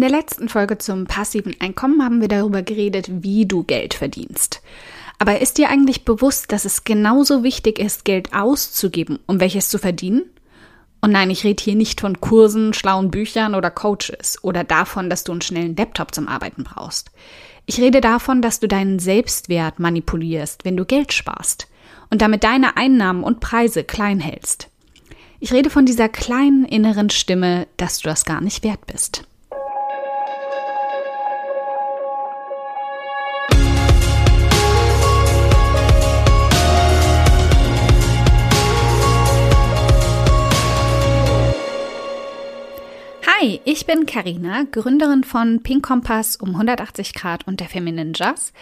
In der letzten Folge zum passiven Einkommen haben wir darüber geredet, wie du Geld verdienst. Aber ist dir eigentlich bewusst, dass es genauso wichtig ist, Geld auszugeben, um welches zu verdienen? Und nein, ich rede hier nicht von Kursen, schlauen Büchern oder Coaches oder davon, dass du einen schnellen Laptop zum Arbeiten brauchst. Ich rede davon, dass du deinen Selbstwert manipulierst, wenn du Geld sparst und damit deine Einnahmen und Preise klein hältst. Ich rede von dieser kleinen inneren Stimme, dass du das gar nicht wert bist. Hi, ich bin Karina, Gründerin von Pink Kompass um 180 Grad und der Feminine Jazz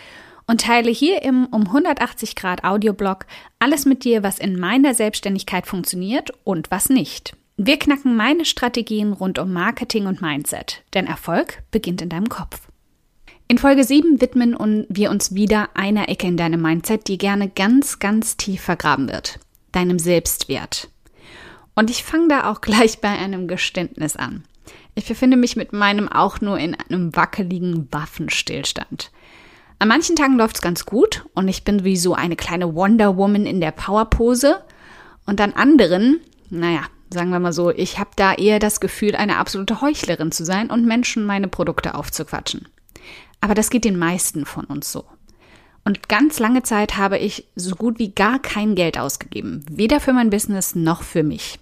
und teile hier im um 180 Grad Audioblog alles mit dir, was in meiner Selbstständigkeit funktioniert und was nicht. Wir knacken meine Strategien rund um Marketing und Mindset, denn Erfolg beginnt in deinem Kopf. In Folge 7 widmen wir uns wieder einer Ecke in deinem Mindset, die gerne ganz, ganz tief vergraben wird. Deinem Selbstwert. Und ich fange da auch gleich bei einem Geständnis an. Ich befinde mich mit meinem auch nur in einem wackeligen Waffenstillstand. An manchen Tagen läuft es ganz gut und ich bin wie so eine kleine Wonder Woman in der Powerpose. Und an anderen, naja, sagen wir mal so, ich habe da eher das Gefühl, eine absolute Heuchlerin zu sein und Menschen meine Produkte aufzuquatschen. Aber das geht den meisten von uns so. Und ganz lange Zeit habe ich so gut wie gar kein Geld ausgegeben, weder für mein Business noch für mich.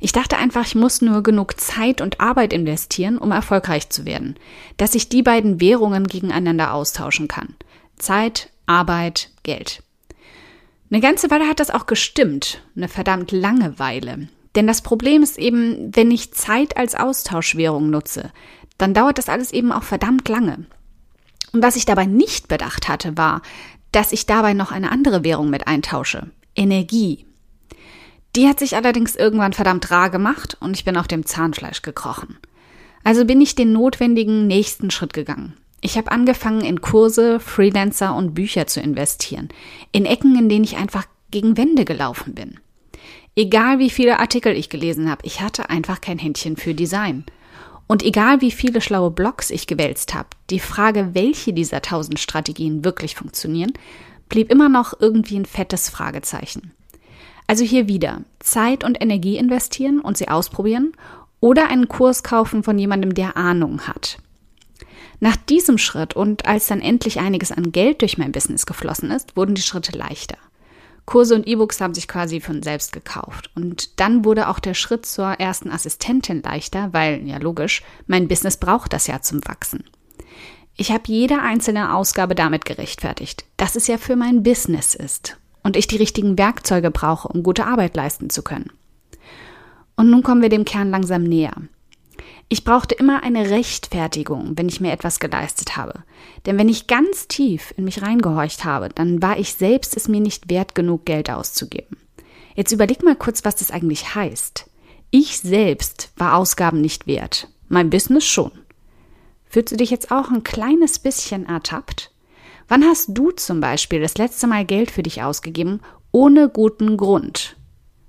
Ich dachte einfach, ich muss nur genug Zeit und Arbeit investieren, um erfolgreich zu werden, dass ich die beiden Währungen gegeneinander austauschen kann. Zeit, Arbeit, Geld. Eine ganze Weile hat das auch gestimmt, eine verdammt lange Weile. Denn das Problem ist eben, wenn ich Zeit als Austauschwährung nutze, dann dauert das alles eben auch verdammt lange. Und was ich dabei nicht bedacht hatte, war, dass ich dabei noch eine andere Währung mit eintausche. Energie. Die hat sich allerdings irgendwann verdammt rar gemacht und ich bin auf dem Zahnfleisch gekrochen. Also bin ich den notwendigen nächsten Schritt gegangen. Ich habe angefangen, in Kurse, Freelancer und Bücher zu investieren. In Ecken, in denen ich einfach gegen Wände gelaufen bin. Egal wie viele Artikel ich gelesen habe, ich hatte einfach kein Händchen für Design. Und egal wie viele schlaue Blogs ich gewälzt habe, die Frage, welche dieser tausend Strategien wirklich funktionieren, blieb immer noch irgendwie ein fettes Fragezeichen. Also hier wieder Zeit und Energie investieren und sie ausprobieren oder einen Kurs kaufen von jemandem, der Ahnung hat. Nach diesem Schritt und als dann endlich einiges an Geld durch mein Business geflossen ist, wurden die Schritte leichter. Kurse und E-Books haben sich quasi von selbst gekauft. Und dann wurde auch der Schritt zur ersten Assistentin leichter, weil, ja logisch, mein Business braucht das ja zum Wachsen. Ich habe jede einzelne Ausgabe damit gerechtfertigt, dass es ja für mein Business ist und ich die richtigen Werkzeuge brauche, um gute Arbeit leisten zu können. Und nun kommen wir dem Kern langsam näher. Ich brauchte immer eine Rechtfertigung, wenn ich mir etwas geleistet habe. Denn wenn ich ganz tief in mich reingehorcht habe, dann war ich selbst es mir nicht wert genug, Geld auszugeben. Jetzt überleg mal kurz, was das eigentlich heißt. Ich selbst war Ausgaben nicht wert, mein Business schon. Fühlst du dich jetzt auch ein kleines bisschen ertappt? Wann hast du zum Beispiel das letzte Mal Geld für dich ausgegeben, ohne guten Grund?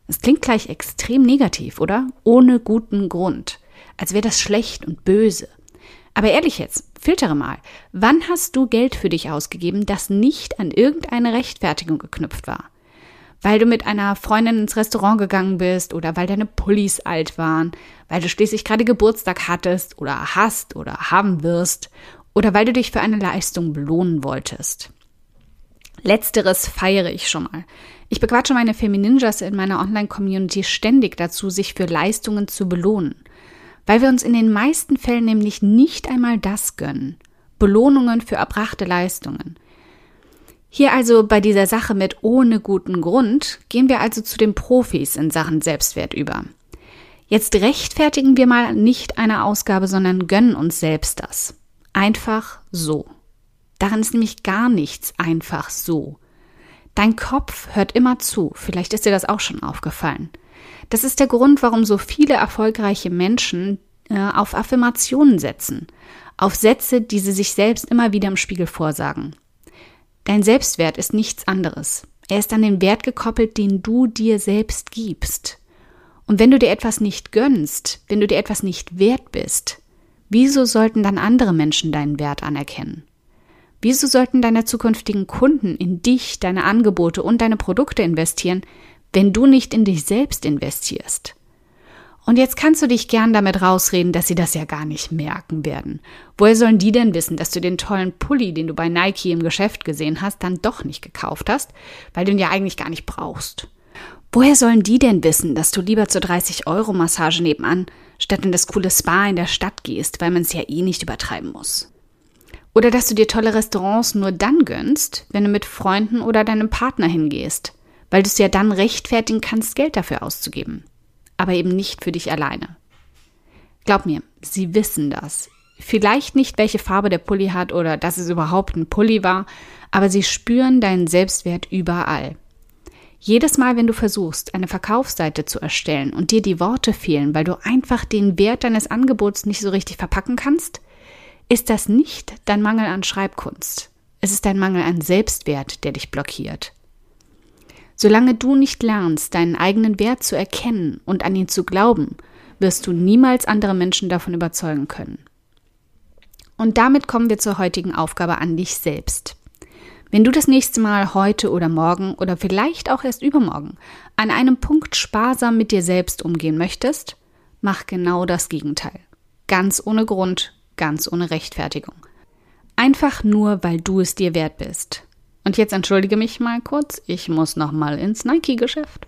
Es klingt gleich extrem negativ, oder? Ohne guten Grund. Als wäre das schlecht und böse. Aber ehrlich jetzt, filtere mal. Wann hast du Geld für dich ausgegeben, das nicht an irgendeine Rechtfertigung geknüpft war? Weil du mit einer Freundin ins Restaurant gegangen bist oder weil deine Pullis alt waren, weil du schließlich gerade Geburtstag hattest oder hast oder haben wirst oder weil du dich für eine Leistung belohnen wolltest. Letzteres feiere ich schon mal. Ich bequatsche meine Femininjas in meiner Online-Community ständig dazu, sich für Leistungen zu belohnen. Weil wir uns in den meisten Fällen nämlich nicht einmal das gönnen. Belohnungen für erbrachte Leistungen. Hier also bei dieser Sache mit ohne guten Grund gehen wir also zu den Profis in Sachen Selbstwert über. Jetzt rechtfertigen wir mal nicht eine Ausgabe, sondern gönnen uns selbst das. Einfach so. Daran ist nämlich gar nichts einfach so. Dein Kopf hört immer zu, vielleicht ist dir das auch schon aufgefallen. Das ist der Grund, warum so viele erfolgreiche Menschen äh, auf Affirmationen setzen, auf Sätze, die sie sich selbst immer wieder im Spiegel vorsagen. Dein Selbstwert ist nichts anderes. Er ist an den Wert gekoppelt, den du dir selbst gibst. Und wenn du dir etwas nicht gönnst, wenn du dir etwas nicht wert bist, Wieso sollten dann andere Menschen deinen Wert anerkennen? Wieso sollten deine zukünftigen Kunden in dich, deine Angebote und deine Produkte investieren, wenn du nicht in dich selbst investierst? Und jetzt kannst du dich gern damit rausreden, dass sie das ja gar nicht merken werden. Woher sollen die denn wissen, dass du den tollen Pulli, den du bei Nike im Geschäft gesehen hast, dann doch nicht gekauft hast, weil du ihn ja eigentlich gar nicht brauchst? Woher sollen die denn wissen, dass du lieber zur 30-Euro-Massage nebenan statt in das coole Spa in der Stadt gehst, weil man es ja eh nicht übertreiben muss? Oder dass du dir tolle Restaurants nur dann gönnst, wenn du mit Freunden oder deinem Partner hingehst, weil du es ja dann rechtfertigen kannst, Geld dafür auszugeben aber eben nicht für dich alleine. Glaub mir, sie wissen das. Vielleicht nicht, welche Farbe der Pulli hat oder dass es überhaupt ein Pulli war, aber sie spüren deinen Selbstwert überall. Jedes Mal, wenn du versuchst, eine Verkaufsseite zu erstellen und dir die Worte fehlen, weil du einfach den Wert deines Angebots nicht so richtig verpacken kannst, ist das nicht dein Mangel an Schreibkunst. Es ist dein Mangel an Selbstwert, der dich blockiert. Solange du nicht lernst, deinen eigenen Wert zu erkennen und an ihn zu glauben, wirst du niemals andere Menschen davon überzeugen können. Und damit kommen wir zur heutigen Aufgabe an dich selbst. Wenn du das nächste Mal heute oder morgen oder vielleicht auch erst übermorgen an einem Punkt sparsam mit dir selbst umgehen möchtest, mach genau das Gegenteil. Ganz ohne Grund, ganz ohne Rechtfertigung. Einfach nur, weil du es dir wert bist. Und jetzt entschuldige mich mal kurz, ich muss noch mal ins Nike-Geschäft.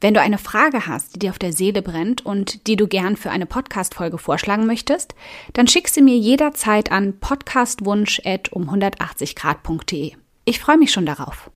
Wenn du eine Frage hast, die dir auf der Seele brennt und die du gern für eine Podcast-Folge vorschlagen möchtest, dann schick sie mir jederzeit an podcastwunsch.um180grad.de. Ich freue mich schon darauf.